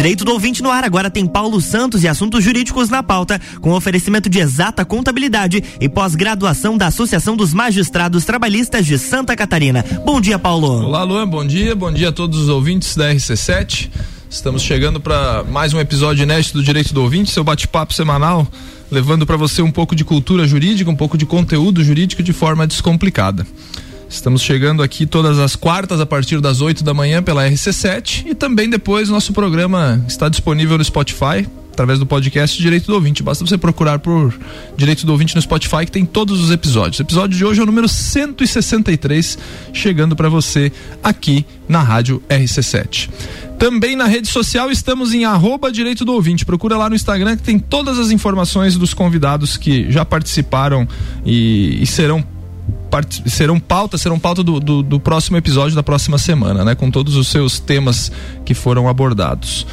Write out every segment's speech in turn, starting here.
Direito do ouvinte no ar agora tem Paulo Santos e assuntos jurídicos na pauta, com oferecimento de exata contabilidade e pós-graduação da Associação dos Magistrados Trabalhistas de Santa Catarina. Bom dia, Paulo. Olá, Luan, bom dia. Bom dia a todos os ouvintes da RC7. Estamos chegando para mais um episódio inédito do Direito do Ouvinte, seu bate-papo semanal, levando para você um pouco de cultura jurídica, um pouco de conteúdo jurídico de forma descomplicada. Estamos chegando aqui todas as quartas a partir das 8 da manhã pela RC7 e também depois nosso programa está disponível no Spotify através do podcast Direito do Ouvinte. Basta você procurar por Direito do Ouvinte no Spotify que tem todos os episódios. O episódio de hoje é o número 163, chegando para você aqui na Rádio RC7. Também na rede social estamos em arroba Direito do Ouvinte. Procura lá no Instagram que tem todas as informações dos convidados que já participaram e, e serão serão pauta, serão pauta do, do, do, próximo episódio da próxima semana, né? Com todos os seus temas que foram abordados.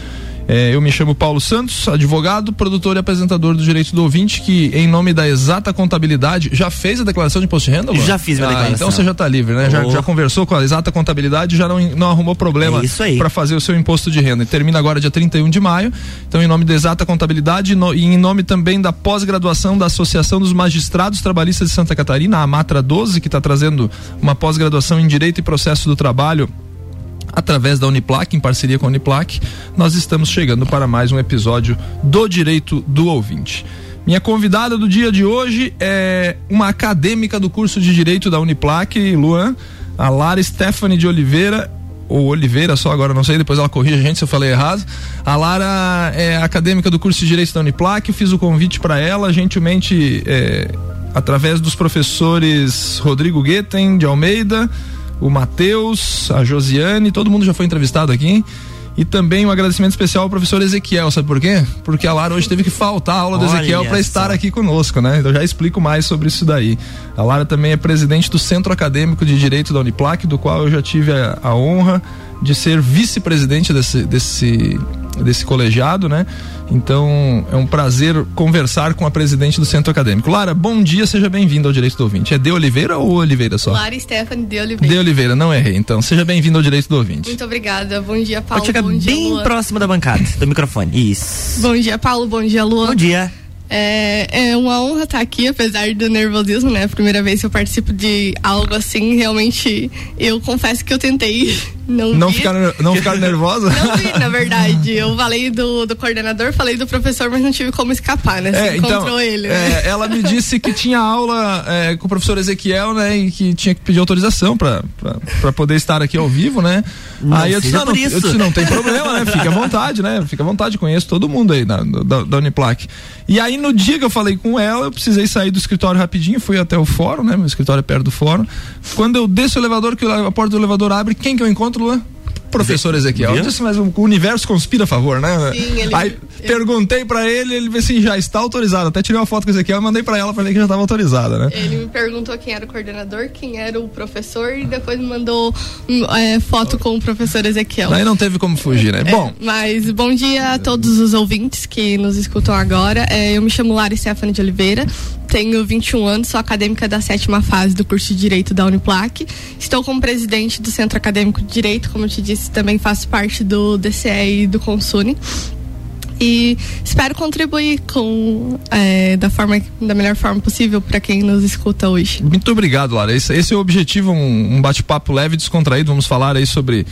É, eu me chamo Paulo Santos, advogado, produtor e apresentador do Direito do Ouvinte, que em nome da exata contabilidade, já fez a declaração de imposto de renda? Mano? Já fiz minha ah, declaração. Então você já está livre, né? Oh. Já, já, conversou com a exata contabilidade, já não, não arrumou problema é para fazer o seu imposto de renda. E termina agora dia 31 de maio. Então, em nome da exata contabilidade no, e em nome também da pós-graduação da Associação dos Magistrados Trabalhistas de Santa Catarina, a Matra 12, que está trazendo uma pós-graduação em Direito e Processo do Trabalho através da Uniplac, em parceria com a Uniplac, nós estamos chegando para mais um episódio do Direito do Ouvinte. Minha convidada do dia de hoje é uma acadêmica do curso de Direito da Uniplac, Luan, a Lara Stephanie de Oliveira, ou Oliveira, só agora não sei, depois ela corrige a gente se eu falei errado. A Lara é acadêmica do curso de Direito da Uniplac, fiz o convite para ela, gentilmente, é, através dos professores Rodrigo Guetem de Almeida, o Matheus, a Josiane, todo mundo já foi entrevistado aqui. E também um agradecimento especial ao professor Ezequiel, sabe por quê? Porque a Lara hoje teve que faltar a aula do Ezequiel para estar aqui conosco, né? Então já explico mais sobre isso daí. A Lara também é presidente do Centro Acadêmico de Direito da Uniplac, do qual eu já tive a, a honra de ser vice-presidente desse, desse, desse colegiado, né? Então é um prazer conversar com a presidente do Centro Acadêmico. Lara, bom dia, seja bem-vinda ao Direito do Ouvinte. É De Oliveira ou Oliveira só? Lara Stephanie De Oliveira. De Oliveira, não errei. Então seja bem-vindo ao Direito do Ouvinte. Muito obrigada. Bom dia, Paulo. Pode chegar bom dia, bem Luan. próximo da bancada, do microfone. Isso. Bom dia, Paulo. Bom dia, Luan. Bom dia. É, é uma honra estar aqui, apesar do nervosismo, né? Primeira vez que eu participo de algo assim, realmente, eu confesso que eu tentei não Não vi. ficar, não ficar nervosa? Não vi, na verdade. Eu falei do, do coordenador, falei do professor, mas não tive como escapar, né? Você É, então, encontrou ele. né? é, ela me disse que tinha aula é, com o professor Ezequiel, né? E que tinha que pedir autorização pra, pra, pra poder estar aqui ao vivo, né? Não aí eu disse, não, eu disse, não tem problema, né? Fique à vontade, né? Fique à vontade, conheço todo mundo aí da, da, da Uniplac. E aí no dia que eu falei com ela, eu precisei sair do escritório rapidinho, fui até o fórum, né? Meu escritório é perto do fórum. Quando eu desço o elevador, que a porta do elevador abre, quem que eu encontro, Luan? Professor Ezequiel. Eu disse, mas o universo conspira a favor, né? Sim, ele- Aí perguntei pra ele, ele disse assim, já está autorizado. Até tirei uma foto com o Ezequiel e mandei pra ela ver que já estava autorizada, né? Ele me perguntou quem era o coordenador, quem era o professor e depois me mandou hum, é, foto com o professor Ezequiel. Daí não teve como fugir, né? É, Bom, Mas bom dia a todos os ouvintes que nos escutam agora. É, eu me chamo Lara Stephanie de Oliveira, tenho 21 anos, sou acadêmica da sétima fase do curso de Direito da Uniplac. Estou como presidente do Centro Acadêmico de Direito, como eu te disse, também faço parte do DCE e do Consune. E espero contribuir com é, da forma da melhor forma possível para quem nos escuta hoje. muito obrigado, Lara. Esse, esse é o objetivo, um, um bate-papo leve e descontraído. Vamos falar aí sobre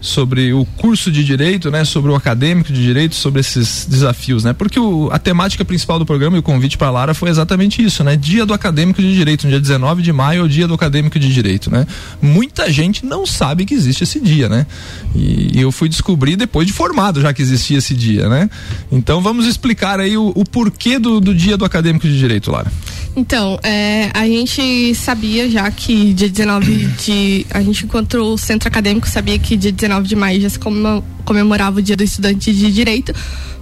sobre o curso de direito, né, sobre o acadêmico de direito, sobre esses desafios, né? Porque o, a temática principal do programa e o convite para Lara foi exatamente isso, né? Dia do acadêmico de direito, no dia 19 de maio é o dia do acadêmico de direito, né? Muita gente não sabe que existe esse dia, né? E, e eu fui descobrir depois de formado já que existia esse dia, né? Então vamos explicar aí o, o porquê do, do dia do acadêmico de direito, Lara. Então, é, a gente sabia já que dia 19 de. A gente, enquanto o centro acadêmico, sabia que dia 19 de maio já se comemo- comemorava o dia do estudante de direito,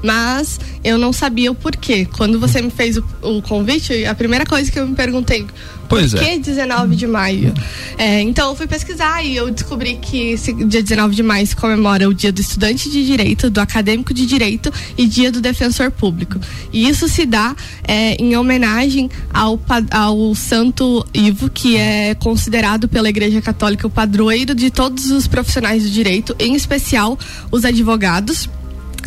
mas eu não sabia o porquê. Quando você me fez o, o convite, a primeira coisa que eu me perguntei. Pois por é. que 19 de maio? É, então eu fui pesquisar e eu descobri que esse dia 19 de maio se comemora o dia do estudante de direito, do acadêmico de direito e dia do defensor público. E isso se dá é, em homenagem ao, ao Santo Ivo, que é considerado pela Igreja Católica o padroeiro de todos os profissionais do direito, em especial os advogados.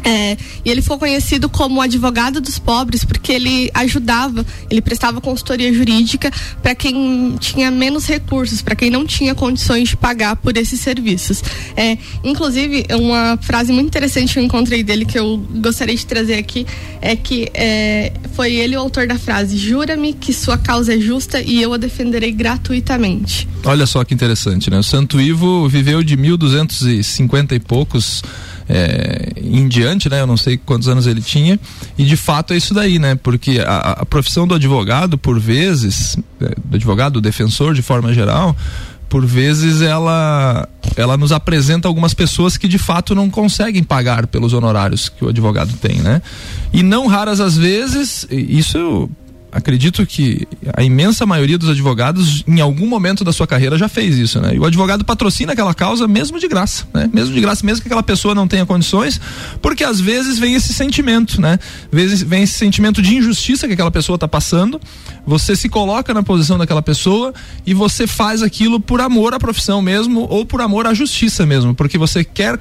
É, e ele ficou conhecido como advogado dos pobres porque ele ajudava, ele prestava consultoria jurídica para quem tinha menos recursos, para quem não tinha condições de pagar por esses serviços. É, inclusive, uma frase muito interessante que eu encontrei dele que eu gostaria de trazer aqui é que é, foi ele o autor da frase: Jura-me que sua causa é justa e eu a defenderei gratuitamente. Olha só que interessante, né? O Santo Ivo viveu de 1250 e poucos é, em diante, né? Eu não sei quantos anos ele tinha. E de fato é isso daí, né? Porque a, a profissão do advogado, por vezes, é, do advogado, do defensor de forma geral, por vezes ela ela nos apresenta algumas pessoas que de fato não conseguem pagar pelos honorários que o advogado tem, né? E não raras as vezes, isso acredito que a imensa maioria dos advogados, em algum momento da sua carreira, já fez isso, né? E o advogado patrocina aquela causa mesmo de graça, né? Mesmo de graça, mesmo que aquela pessoa não tenha condições, porque às vezes vem esse sentimento, né? Vezes vem esse sentimento de injustiça que aquela pessoa está passando, você se coloca na posição daquela pessoa e você faz aquilo por amor à profissão mesmo ou por amor à justiça mesmo, porque você quer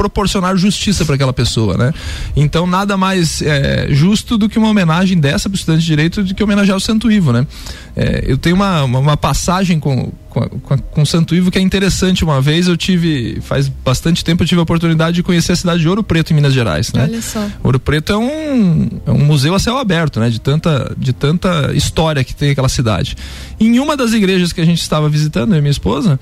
proporcionar justiça para aquela pessoa, né? Então nada mais é, justo do que uma homenagem dessa para o estudante de direito do que homenagear o Santo Ivo, né? É, eu tenho uma, uma, uma passagem com, com, com, com Santo Ivo que é interessante. Uma vez eu tive, faz bastante tempo, eu tive a oportunidade de conhecer a cidade de Ouro Preto, em Minas Gerais, né? Olha só. Ouro Preto é um, é um museu a céu aberto, né? De tanta, de tanta história que tem aquela cidade. Em uma das igrejas que a gente estava visitando, eu e minha esposa,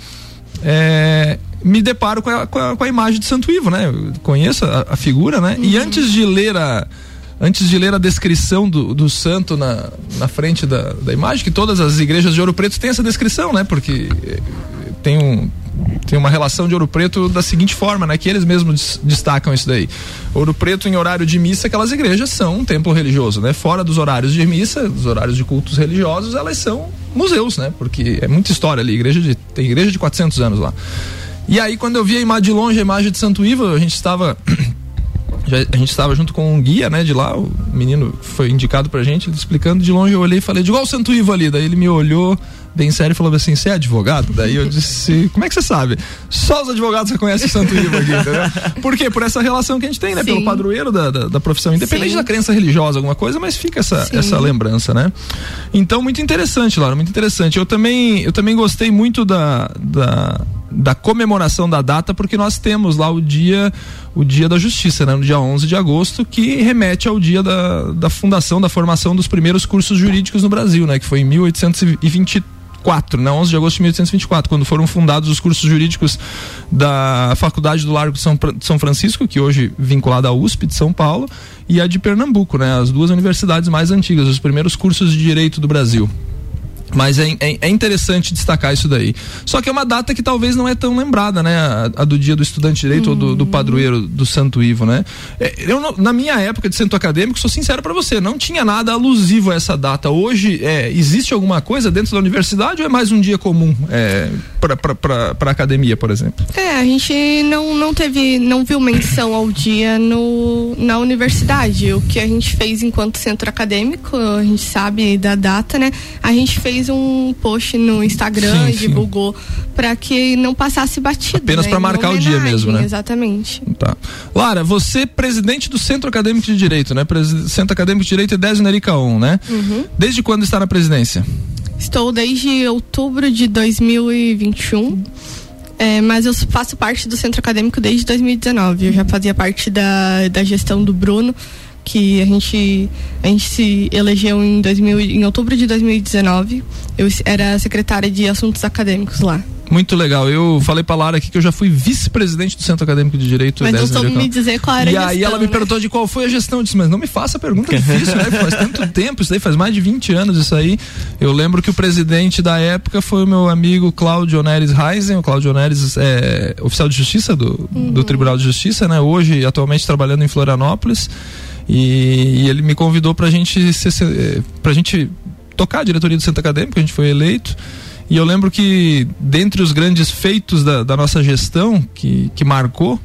é, me deparo com a, com a, com a, imagem de Santo Ivo, né? Eu conheço a, a figura, né? Uhum. E antes de ler a antes de ler a descrição do, do santo na, na frente da, da imagem, que todas as igrejas de Ouro Preto têm essa descrição, né? Porque eh, tem um tem uma relação de Ouro Preto da seguinte forma, né? Que eles mesmos destacam isso daí. Ouro Preto em horário de missa, aquelas igrejas são um templo religioso, né? Fora dos horários de missa, dos horários de cultos religiosos, elas são museus, né? Porque é muita história ali, igreja de, tem igreja de 400 anos lá. E aí quando eu vi a imagem de longe, a imagem de Santo Ivo, a gente estava a gente estava junto com um guia, né, de lá, o menino foi indicado pra gente, explicando de longe, eu olhei e falei, de igual o Santo Ivo ali, daí ele me olhou bem sério e falou assim, você é advogado? Daí eu disse, como é que você sabe? Só os advogados reconhecem o Santo Ivo aqui, entendeu? Por quê? Por essa relação que a gente tem, né, Sim. pelo padroeiro da, da, da profissão, independente Sim. da crença religiosa, alguma coisa, mas fica essa, essa lembrança, né? Então, muito interessante, Laura, muito interessante. Eu também, eu também gostei muito da, da da comemoração da data, porque nós temos lá o dia o dia da justiça, né, no dia 11 de agosto, que remete ao dia da, da fundação, da formação dos primeiros cursos jurídicos no Brasil, né, que foi em 1824, né, 11 de agosto de 1824, quando foram fundados os cursos jurídicos da Faculdade do Largo de São, São Francisco, que hoje vinculada à USP de São Paulo, e a de Pernambuco, né, as duas universidades mais antigas, os primeiros cursos de direito do Brasil. Mas é, é, é, interessante destacar isso daí. Só que é uma data que talvez não é tão lembrada, né? A, a do dia do estudante de direito ou do, do, padroeiro do Santo Ivo, né? É, eu, na minha época de centro acadêmico, sou sincero para você, não tinha nada alusivo a essa data. Hoje, é, existe alguma coisa dentro da universidade ou é mais um dia comum é, para academia, por exemplo? É, a gente não, não teve, não viu menção ao dia no, na universidade. O que a gente fez enquanto centro acadêmico, a gente sabe da data, né? A gente fez fez um post no Instagram sim, e divulgou para que não passasse batido. Apenas né? para marcar o dia mesmo, né? Exatamente. Tá. Lara, você é presidente do Centro Acadêmico de Direito, né? Centro Acadêmico de Direito é 10 Nericaon, né? Uhum. Desde quando está na presidência? Estou desde outubro de 2021. É, mas eu faço parte do centro acadêmico desde 2019. Eu já fazia parte da, da gestão do Bruno que a gente, a gente se elegeu em, 2000, em outubro de 2019. Eu era secretária de assuntos acadêmicos lá. Muito legal. Eu falei pra Lara aqui que eu já fui vice-presidente do Centro Acadêmico de Direito. Mas não soube me dizer qual era e a gestão. E aí ela me né? perguntou de qual foi a gestão. Eu disse, mas não me faça pergunta difícil, né? Faz tanto tempo, isso daí faz mais de 20 anos isso aí. Eu lembro que o presidente da época foi o meu amigo Cláudio Oneres Reisen. O Cláudio Oneres é oficial de justiça do, uhum. do Tribunal de Justiça, né? Hoje, atualmente, trabalhando em Florianópolis. E, e ele me convidou para gente ser, pra gente tocar a diretoria do Centro Acadêmico, a gente foi eleito. E eu lembro que, dentre os grandes feitos da, da nossa gestão, que, que marcou,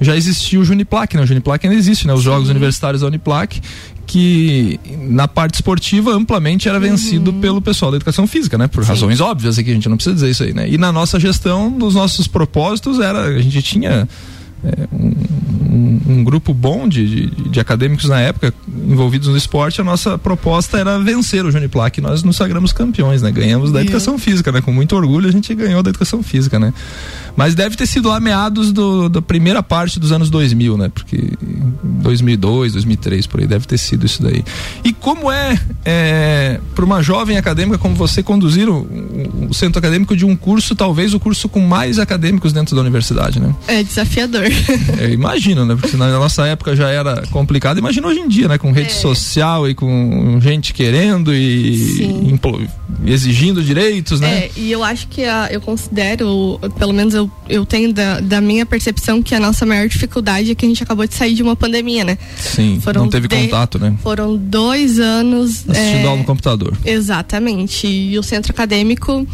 já existia o Juniplac, né? O Juniplac ainda existe, né? Os Sim. Jogos Universitários da Uniplac, que na parte esportiva amplamente era vencido uhum. pelo pessoal da educação física, né? Por Sim. razões óbvias aqui, a gente não precisa dizer isso aí, né? E na nossa gestão, nos nossos propósitos, era, a gente tinha é, um, um, um grupo bom de, de, de, acadêmicos na época envolvidos no esporte, a nossa proposta era vencer o Juniplac. Nós nos sagramos campeões, né? Ganhamos da educação física, né? Com muito orgulho a gente ganhou da educação física, né? Mas deve ter sido lá meados do, da primeira parte dos anos 2000, né? Porque 2002, 2003, por aí, deve ter sido isso daí. E como é, é para uma jovem acadêmica como você conduzir o, o, centro acadêmico de um curso, talvez o curso com mais acadêmicos dentro da universidade, né? É desafiador. Eu imagino, né? Porque na nossa época já era complicado. Imagina hoje em dia, né? Com rede é. social e com gente querendo e exigindo direitos, né? É, e eu acho que a, eu considero, pelo menos eu, eu tenho da, da minha percepção que a nossa maior dificuldade é que a gente acabou de sair de uma pandemia, né? Sim, foram não teve de, contato, né? Foram dois anos. Assistindo é, aula no computador. Exatamente. E o centro acadêmico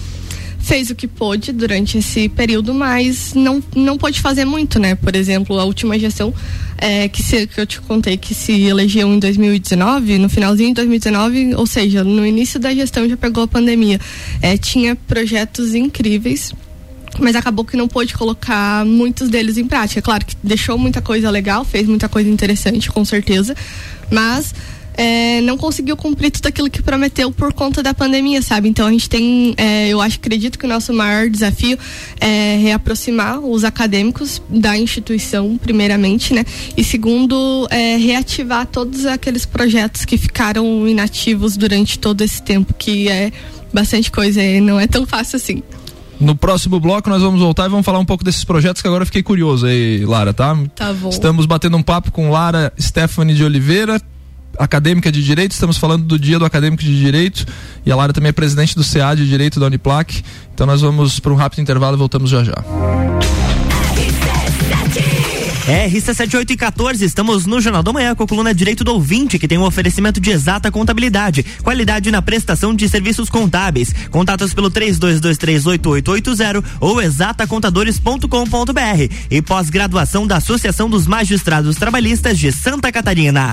fez o que pôde durante esse período, mas não, não pôde fazer muito, né? Por exemplo, a última gestão é, que, se, que eu te contei que se elegeu em 2019, no finalzinho de 2019, ou seja, no início da gestão já pegou a pandemia. É, tinha projetos incríveis mas acabou que não pôde colocar muitos deles em prática. Claro que deixou muita coisa legal, fez muita coisa interessante, com certeza, mas é, não conseguiu cumprir tudo aquilo que prometeu por conta da pandemia, sabe? Então a gente tem, é, eu acho, acredito que o nosso maior desafio é reaproximar os acadêmicos da instituição, primeiramente, né? E segundo, é, reativar todos aqueles projetos que ficaram inativos durante todo esse tempo, que é bastante coisa e não é tão fácil assim. No próximo bloco nós vamos voltar e vamos falar um pouco desses projetos que agora eu fiquei curioso aí, Lara, tá? Tá bom. Estamos batendo um papo com Lara Stephanie de Oliveira, acadêmica de Direito, estamos falando do Dia do Acadêmico de Direito e a Lara também é presidente do CA de Direito da Uniplac. Então nós vamos para um rápido intervalo e voltamos já já. RC78 e 14, estamos no Jornal da Manhã com a coluna Direito do Ouvinte, que tem um oferecimento de exata contabilidade, qualidade na prestação de serviços contábeis. Contatos pelo 32238880 ou exatacontadores.com.br e pós-graduação da Associação dos Magistrados Trabalhistas de Santa Catarina.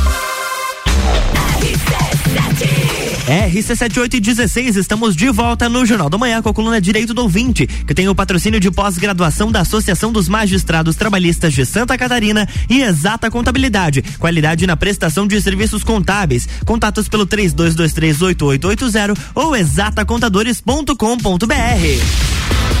RC7816, estamos de volta no Jornal da Manhã com a coluna Direito do Ouvinte, que tem o patrocínio de pós-graduação da Associação dos Magistrados Trabalhistas de Santa Catarina e Exata Contabilidade, qualidade na prestação de serviços contábeis. Contatos pelo 32238880 ou exatacontadores.com.br.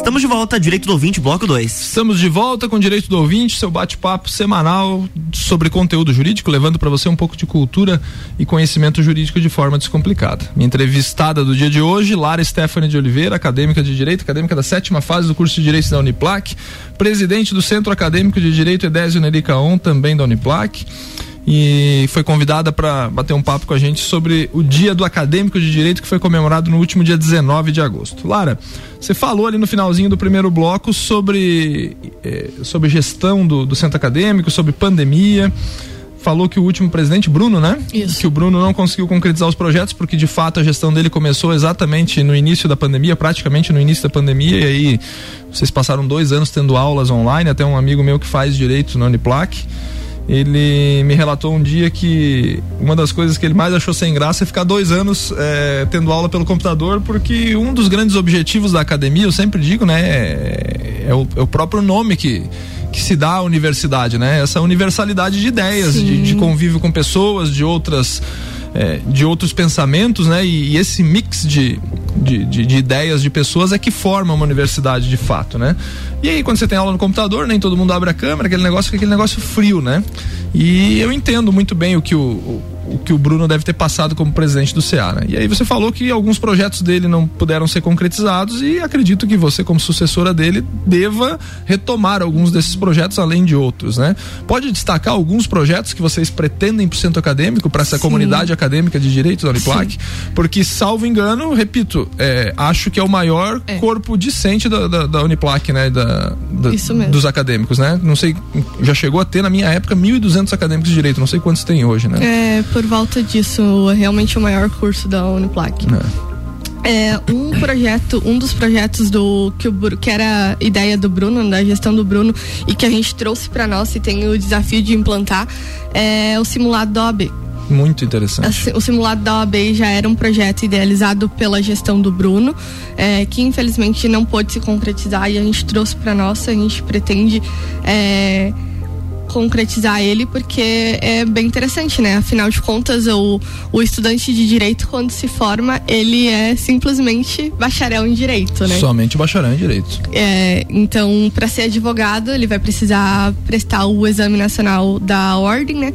Estamos de volta, Direito do Ouvinte, bloco 2. Estamos de volta com Direito do Ouvinte, seu bate-papo semanal sobre conteúdo jurídico, levando para você um pouco de cultura e conhecimento jurídico de forma descomplicada. Minha entrevistada do dia de hoje, Lara Stephanie de Oliveira, acadêmica de Direito, acadêmica da sétima fase do curso de Direito da Uniplac, presidente do Centro Acadêmico de Direito Edésio Nericaon, também da Uniplac e foi convidada para bater um papo com a gente sobre o Dia do Acadêmico de Direito que foi comemorado no último dia 19 de agosto. Lara, você falou ali no finalzinho do primeiro bloco sobre, eh, sobre gestão do, do centro acadêmico, sobre pandemia falou que o último presidente, Bruno, né? Isso. Que o Bruno não conseguiu concretizar os projetos porque de fato a gestão dele começou exatamente no início da pandemia, praticamente no início da pandemia, e aí vocês passaram dois anos tendo aulas online, até um amigo meu que faz direito na Uniplac ele me relatou um dia que uma das coisas que ele mais achou sem graça é ficar dois anos é, tendo aula pelo computador, porque um dos grandes objetivos da academia, eu sempre digo, né, é, é, o, é o, próprio nome que, que se dá à universidade, né? Essa universalidade de ideias, de, de, convívio com pessoas, de outras. É, de outros pensamentos, né? E, e esse mix de, de, de, de, ideias de pessoas é que forma uma universidade de fato, né? E aí, quando você tem aula no computador, nem todo mundo abre a câmera, aquele negócio fica aquele negócio frio, né? E eu entendo muito bem o que o, o o que o Bruno deve ter passado como presidente do Ceará. E aí você falou que alguns projetos dele não puderam ser concretizados e acredito que você, como sucessora dele, deva retomar alguns desses projetos além de outros, né? Pode destacar alguns projetos que vocês pretendem para o centro acadêmico, para essa Sim. comunidade acadêmica de direito da Uniplac? Porque, salvo engano, repito, é, acho que é o maior é. corpo discente da, da, da Uniplac, né? Da, da dos acadêmicos, né? Não sei, já chegou a ter na minha época 1.200 acadêmicos de direito, não sei quantos tem hoje, né? É, por volta disso, é realmente o maior curso da Uniplac. É. é. um projeto, um dos projetos do que, o, que era a ideia do Bruno, da gestão do Bruno, e que a gente trouxe para nós e tem o desafio de implantar, é o simulado da OAB. Muito interessante. O simulado da OAB já era um projeto idealizado pela gestão do Bruno, é, que infelizmente não pôde se concretizar e a gente trouxe para nós. A gente pretende é, concretizar ele, porque é bem interessante, né? Afinal de contas, o, o estudante de direito, quando se forma, ele é simplesmente bacharel em direito, né? Somente bacharel em direito. É, então, para ser advogado, ele vai precisar prestar o exame nacional da ordem, né?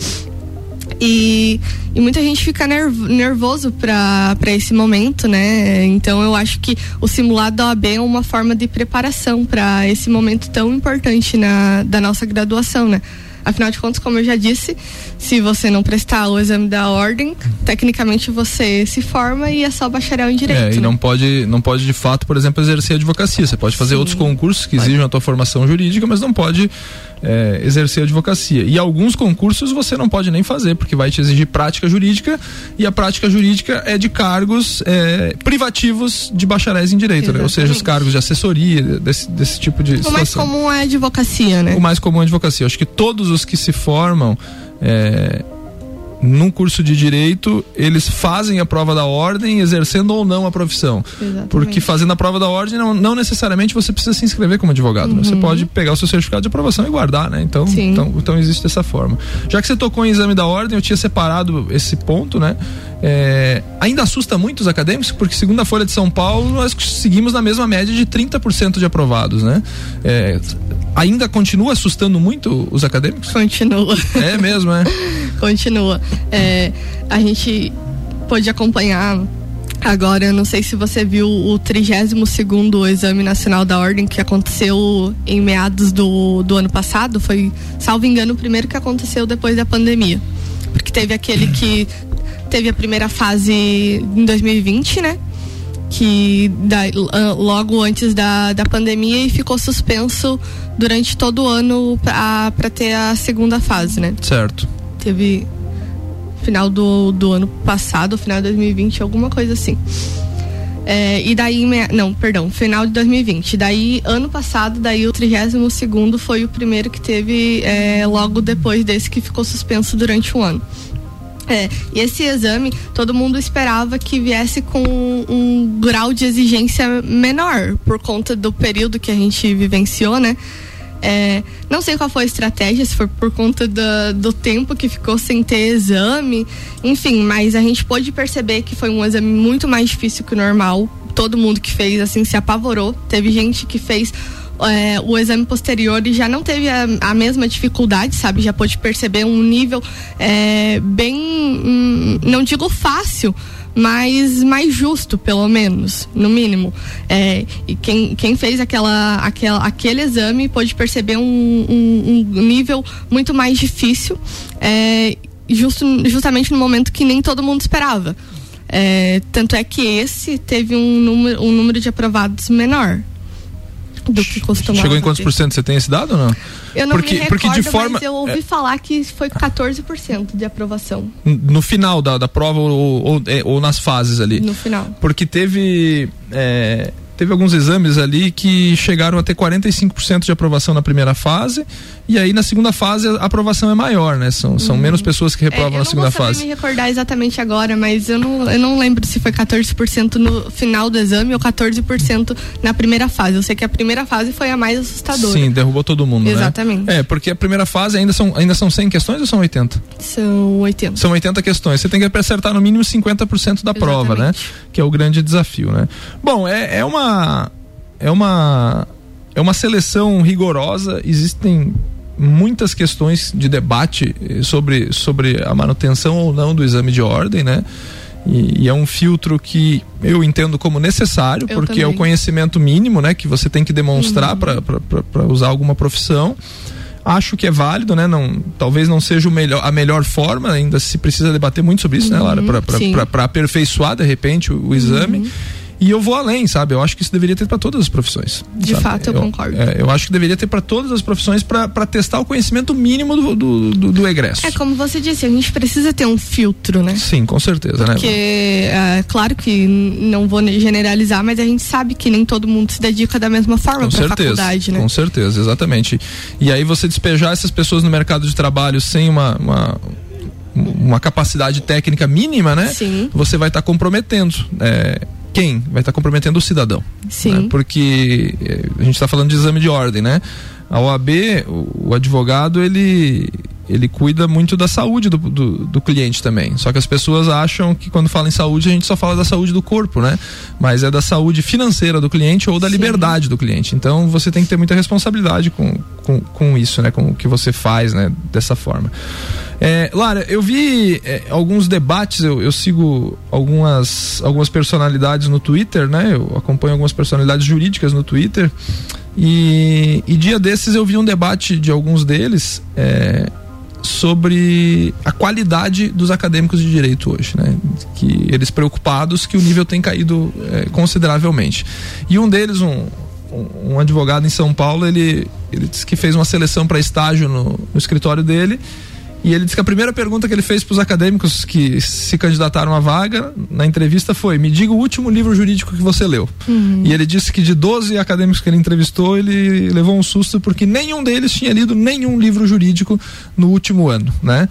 E, e, muita gente fica nervoso para esse momento, né? Então eu acho que o simulado da OAB é uma forma de preparação para esse momento tão importante na, da nossa graduação, né? Afinal de contas, como eu já disse, se você não prestar o exame da ordem, tecnicamente você se forma e é só bacharel em direito. É, e né? não pode, não pode de fato, por exemplo, exercer advocacia. Você pode fazer Sim. outros concursos que exijam a tua formação jurídica, mas não pode é, exercer advocacia. E alguns concursos você não pode nem fazer, porque vai te exigir prática jurídica e a prática jurídica é de cargos é, privativos de bacharéis em direito, né? ou seja, os cargos de assessoria, desse, desse tipo de. O situação. mais comum é advocacia, né? O mais comum é advocacia. Acho que todos os que se formam. É, num curso de direito, eles fazem a prova da ordem, exercendo ou não a profissão. Exatamente. Porque fazendo a prova da ordem, não, não necessariamente você precisa se inscrever como advogado. Uhum. Você pode pegar o seu certificado de aprovação e guardar, né? Então, então, então existe dessa forma. Já que você tocou em exame da ordem, eu tinha separado esse ponto, né? É, ainda assusta muito os acadêmicos, porque segundo a Folha de São Paulo, nós seguimos na mesma média de 30% de aprovados, né? É, ainda continua assustando muito os acadêmicos? Continua. É mesmo, é? continua. É, a gente pode acompanhar Agora, eu não sei se você viu o 32 segundo Exame Nacional da Ordem que aconteceu em meados do, do ano passado. Foi, salvo engano, o primeiro que aconteceu depois da pandemia. Porque teve aquele que teve a primeira fase em 2020, né? Que da, logo antes da, da pandemia e ficou suspenso durante todo o ano para ter a segunda fase, né? Certo. Teve final do, do ano passado, final de 2020, alguma coisa assim. É, e daí, não, perdão, final de 2020. Daí, ano passado, daí o 32 segundo foi o primeiro que teve é, logo depois desse que ficou suspenso durante um ano. É, e esse exame, todo mundo esperava que viesse com um grau de exigência menor, por conta do período que a gente vivenciou, né? É, não sei qual foi a estratégia, se foi por conta do, do, tempo que ficou sem ter exame, enfim, mas a gente pôde perceber que foi um exame muito mais difícil que o normal, todo mundo que fez assim se apavorou. Teve gente que fez é, o exame posterior e já não teve a, a, mesma dificuldade, sabe? Já pôde perceber um nível é, bem, hum, não digo fácil, mas mais justo, pelo menos, no mínimo. É, e quem, quem fez aquela, aquela, aquele exame pôde perceber um, um, um nível muito mais difícil, é, justo, justamente no momento que nem todo mundo esperava. É, tanto é que esse teve um número, um número de aprovados menor do que costumava. Chegou em quantos por cento? Você tem esse dado ou não? Eu não porque, me recordo, porque de forma, mas eu ouvi é, falar que foi 14% de aprovação. No final da, da prova ou, ou, ou, nas fases ali? No final. Porque teve. É, teve alguns exames ali que chegaram a ter 45% de aprovação na primeira fase e aí na segunda fase a aprovação é maior, né? São, são uhum. menos pessoas que reprovam é, na segunda fase. Eu não vou me recordar exatamente agora, mas eu não, eu não lembro se foi 14% no final do exame ou 14% na primeira fase. Eu sei que a primeira fase foi a mais assustadora. Sim, derrubou todo mundo, né? Exatamente. né? É, porque a primeira fase ainda são, ainda são 100 questões ou são 80? São 80. São 80 questões. Você tem que acertar no mínimo 50% da prova, né? Que é o grande desafio, né? Bom, é, é uma é uma é uma seleção rigorosa, existem muitas questões de debate eh, sobre, sobre a manutenção ou não do exame de ordem, né? E, e é um filtro que eu entendo como necessário, eu porque também. é o conhecimento mínimo, né? Que você tem que demonstrar uhum. para usar alguma profissão. Acho que é válido, né? Não, talvez não seja o melhor, a melhor forma, ainda se precisa debater muito sobre isso, né, uhum, né, Lara? Para aperfeiçoar, de repente, o, o exame. Uhum. E eu vou além, sabe? Eu acho que isso deveria ter para todas as profissões. De sabe? fato, eu, eu concordo. É, eu acho que deveria ter para todas as profissões para testar o conhecimento mínimo do, do, do, do, egresso. É como você disse, a gente precisa ter um filtro, né? Sim, com certeza, Porque, né? Porque, é, claro que não vou generalizar, mas a gente sabe que nem todo mundo se dedica da mesma forma para faculdade, né? Com certeza, exatamente. E aí você despejar essas pessoas no mercado de trabalho sem uma, uma uma capacidade técnica mínima, né? Sim. Você vai estar tá comprometendo. É, quem? Vai estar comprometendo o cidadão. Sim. Né? Porque eh, a gente está falando de exame de ordem, né? A OAB, o, o advogado, ele ele cuida muito da saúde do, do, do, cliente também. Só que as pessoas acham que quando fala em saúde, a gente só fala da saúde do corpo, né? Mas é da saúde financeira do cliente ou da Sim. liberdade do cliente. Então você tem que ter muita responsabilidade com, com, com isso, né? Com o que você faz, né? Dessa forma. É, Lara, eu vi é, alguns debates, eu, eu, sigo algumas, algumas personalidades no Twitter, né? Eu acompanho algumas personalidades jurídicas no Twitter. E, e dia desses eu vi um debate de alguns deles é, sobre a qualidade dos acadêmicos de direito hoje, né? Que eles preocupados que o nível tem caído é, consideravelmente. E um deles, um, um, advogado em São Paulo, ele, ele disse que fez uma seleção para estágio no, no escritório dele e ele disse que a primeira pergunta que ele fez para os acadêmicos que se candidataram à vaga na entrevista foi: me diga o último livro jurídico que você leu. Uhum. E ele disse que de 12 acadêmicos que ele entrevistou, ele levou um susto porque nenhum deles tinha lido nenhum livro jurídico no último ano, né?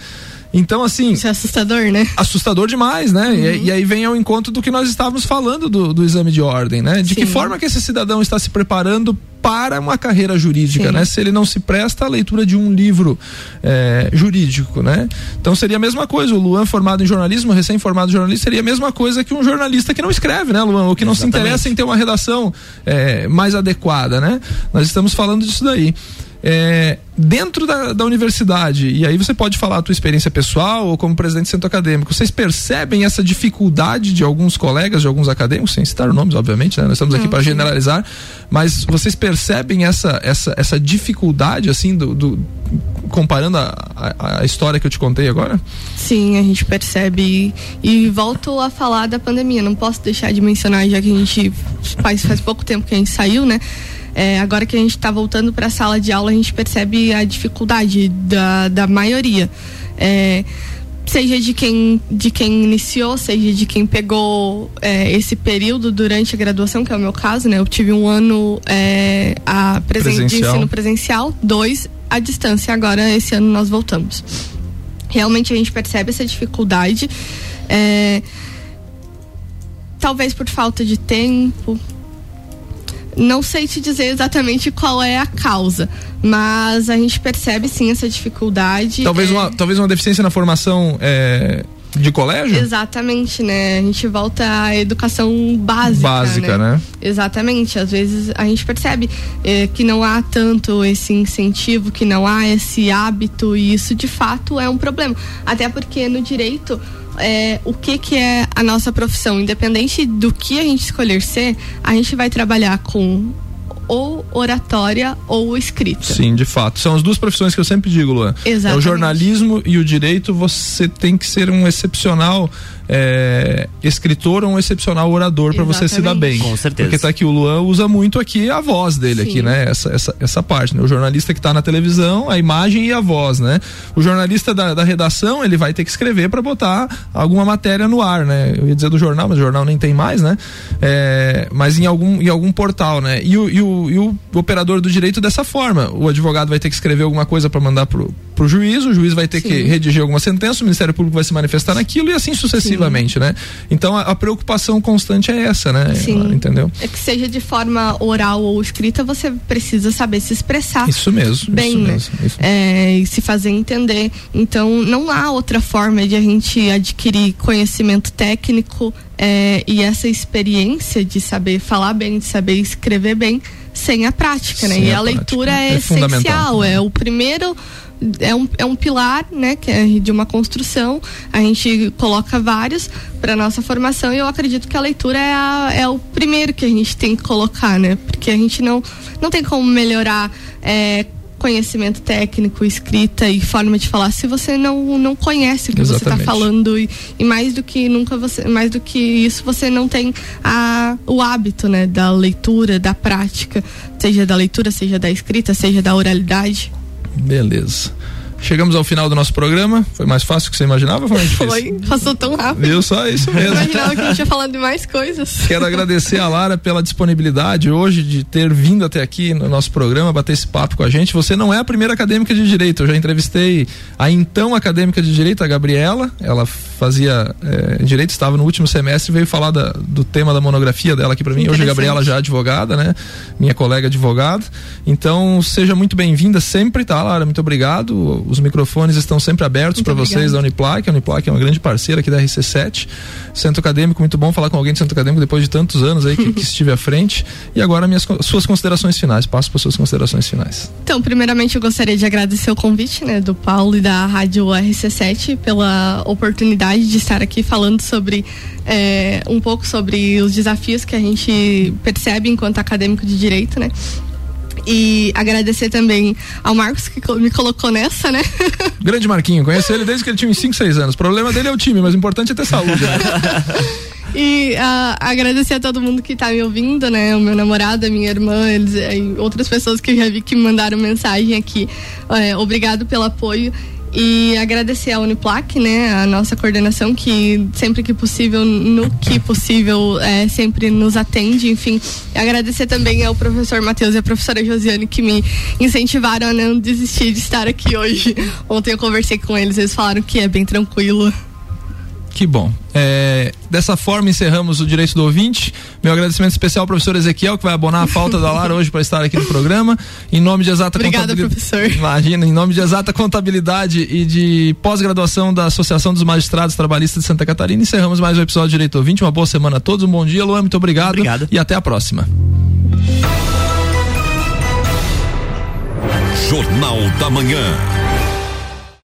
Então, assim. Isso é assustador, né? Assustador demais, né? Uhum. E, e, aí vem ao encontro do que nós estávamos falando do, do exame de ordem, né? De Sim. que forma que esse cidadão está se preparando para uma carreira jurídica, Sim. né? Se ele não se presta à leitura de um livro é, jurídico, né? Então seria a mesma coisa. O Luan formado em jornalismo, recém-formado em jornalismo, seria a mesma coisa que um jornalista que não escreve, né, Luan? Ou que não Exatamente. se interessa em ter uma redação é, mais adequada, né? Nós estamos falando disso daí é, dentro da, da, universidade, e aí você pode falar a tua experiência pessoal ou como presidente do centro acadêmico, vocês percebem essa dificuldade de alguns colegas, de alguns acadêmicos, sem citar nomes, obviamente, né? nós estamos aqui para generalizar, mas vocês percebem essa, essa, essa dificuldade, assim, do, do comparando a, a, a, história que eu te contei agora? Sim, a gente percebe. E, e volto a falar da pandemia, não posso deixar de mencionar, já que a gente faz, faz pouco tempo que a gente saiu, né? É, agora que a gente está voltando para a sala de aula, a gente percebe a dificuldade da, da maioria. É, seja de quem, de quem iniciou, seja de quem pegou é, esse período durante a graduação, que é o meu caso, né? Eu tive um ano é, a presen de ensino presencial, dois à distância. Agora, esse ano, nós voltamos. Realmente a gente percebe essa dificuldade. É, talvez por falta de tempo, não sei te dizer exatamente qual é a causa, mas a gente percebe sim essa dificuldade. Talvez, é... uma, talvez uma deficiência na formação é, de colégio? Exatamente, né? A gente volta à educação básica. Básica, né? né? Exatamente. Às vezes a gente percebe eh, que não há tanto esse incentivo, que não há esse hábito, e isso de fato é um problema. Até porque no direito. É, o que, que é a nossa profissão. Independente do que a gente escolher ser, a gente vai trabalhar com ou oratória ou escrita. Sim, de fato. São as duas profissões que eu sempre digo, Luan. Exatamente. É o jornalismo e o direito, você tem que ser um excepcional é, escritor ou um excepcional orador para você se dar bem. Com certeza. Porque tá aqui o Luan usa muito aqui a voz dele Sim. aqui, né? Essa, essa, essa parte, né? O jornalista que tá na televisão, a imagem e a voz, né? O jornalista da, da redação, ele vai ter que escrever para botar alguma matéria no ar, né? Eu ia dizer do jornal, mas o jornal nem tem mais, né? É, mas em algum, em algum portal, né? E o, e, o, e o operador do direito dessa forma. O advogado vai ter que escrever alguma coisa para mandar pro, pro juiz, o juiz vai ter Sim. que redigir alguma sentença, o Ministério Público vai se manifestar naquilo e assim sucessivamente excessivamente, né? Então a, a, preocupação constante é essa, né? Sim. Entendeu? É que seja de forma oral ou escrita, você precisa saber se expressar. Isso mesmo. Bem, isso né? Mesmo, isso. É, e se fazer entender. Então não há outra forma de a gente adquirir conhecimento técnico é, e essa experiência de saber falar bem, de saber escrever bem sem a prática, né? Sem e a, a leitura é, é essencial, é o primeiro é um, é um pilar, né, que é de uma construção. A gente coloca vários para nossa formação e eu acredito que a leitura é, a, é o primeiro que a gente tem que colocar, né? Porque a gente não, não tem como melhorar é, conhecimento técnico, escrita e forma de falar se você não, não conhece o que Exatamente. você está falando e, e, mais do que nunca você mais do que isso você não tem a, o hábito né da leitura da prática seja da leitura seja da escrita seja da oralidade Beleza. Chegamos ao final do nosso programa. Foi mais fácil que você imaginava? Foi? Foi, passou tão rápido. Viu só isso mesmo. Eu imaginava que a gente ia falando de mais coisas. Quero agradecer a Lara pela disponibilidade hoje de ter vindo até aqui no nosso programa, bater esse papo com a gente. Você não é a primeira acadêmica de direito. Eu já entrevistei a então acadêmica de direito, a Gabriela. Ela fazia é, direito, estava no último semestre e veio falar da, do tema da monografia dela aqui para mim. Hoje a Gabriela já é advogada, né? Minha colega advogada. Então, seja muito bem-vinda sempre, tá, Lara? Muito obrigado. Os microfones estão sempre abertos para vocês da Uniplac. A Uniplac é uma grande parceira aqui da RC7. Centro Acadêmico, muito bom falar com alguém do Centro Acadêmico depois de tantos anos aí que, que estive à frente. E agora, minhas suas considerações finais. Passo para suas considerações finais. Então, primeiramente, eu gostaria de agradecer o convite, né, do Paulo e da Rádio RC7 pela oportunidade de estar aqui falando sobre é, um pouco sobre os desafios que a gente percebe enquanto acadêmico de direito, né? E agradecer também ao Marcos que me colocou nessa, né? Grande Marquinho, conheço ele desde que ele tinha uns 5, 6 anos. O problema dele é o time, mas o importante é ter saúde. Né? E uh, agradecer a todo mundo que está me ouvindo, né? O meu namorado, a minha irmã, eles, e outras pessoas que eu já vi que me mandaram mensagem aqui. Uh, obrigado pelo apoio e agradecer a Uniplac, né, a nossa coordenação que sempre que possível, no que possível, é, sempre nos atende, enfim, agradecer também ao professor Matheus e à professora Josiane que me incentivaram a não desistir de estar aqui hoje. Ontem eu conversei com eles, eles falaram que é bem tranquilo. Que bom. É, dessa forma encerramos o direito do ouvinte. Meu agradecimento especial ao professor Ezequiel, que vai abonar a falta da Lara hoje para estar aqui no programa. Em nome de exata Obrigada, contabilidade. professor. Imagina, em nome de exata contabilidade e de pós-graduação da Associação dos Magistrados Trabalhistas de Santa Catarina, encerramos mais um episódio do Direito Ouvinte. Uma boa semana a todos, um bom dia, Luan, muito obrigado. Obrigado. E até a próxima. Jornal da Manhã.